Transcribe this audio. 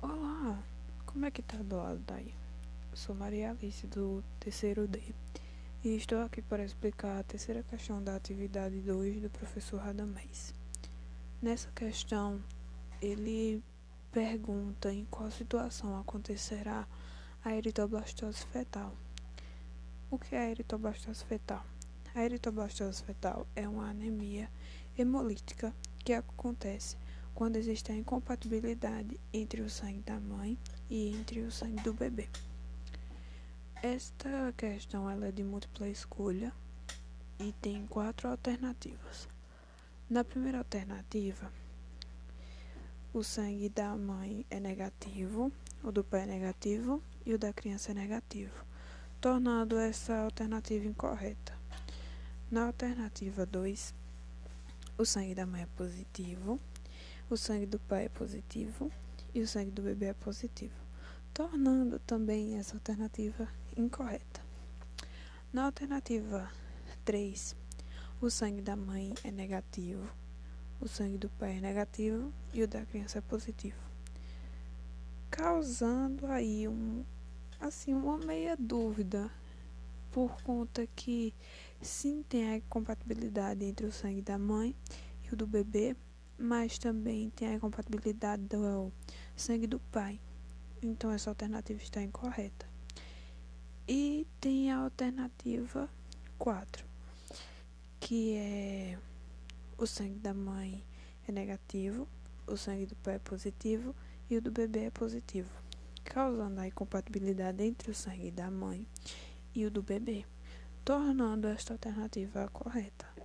Olá, como é que tá do lado daí? Sou Maria Alice do terceiro D e estou aqui para explicar a terceira questão da atividade 2 do professor Radamés. Nessa questão, ele pergunta em qual situação acontecerá a eritoblastose fetal. O que é a eritoblastose fetal? A eritoblastose fetal é uma anemia hemolítica que acontece quando existe a incompatibilidade entre o sangue da mãe e entre o sangue do bebê. Esta questão ela é de múltipla escolha e tem quatro alternativas. Na primeira alternativa, o sangue da mãe é negativo, o do pai é negativo e o da criança é negativo, tornando essa alternativa incorreta. Na alternativa 2, o sangue da mãe é positivo o sangue do pai é positivo e o sangue do bebê é positivo, tornando também essa alternativa incorreta. Na alternativa 3, o sangue da mãe é negativo, o sangue do pai é negativo e o da criança é positivo, causando aí um assim uma meia dúvida por conta que sim tem a compatibilidade entre o sangue da mãe e o do bebê, mas também tem a incompatibilidade do sangue do pai. Então essa alternativa está incorreta. E tem a alternativa 4, que é o sangue da mãe é negativo, o sangue do pai é positivo e o do bebê é positivo, causando a incompatibilidade entre o sangue da mãe e o do bebê, tornando esta alternativa correta.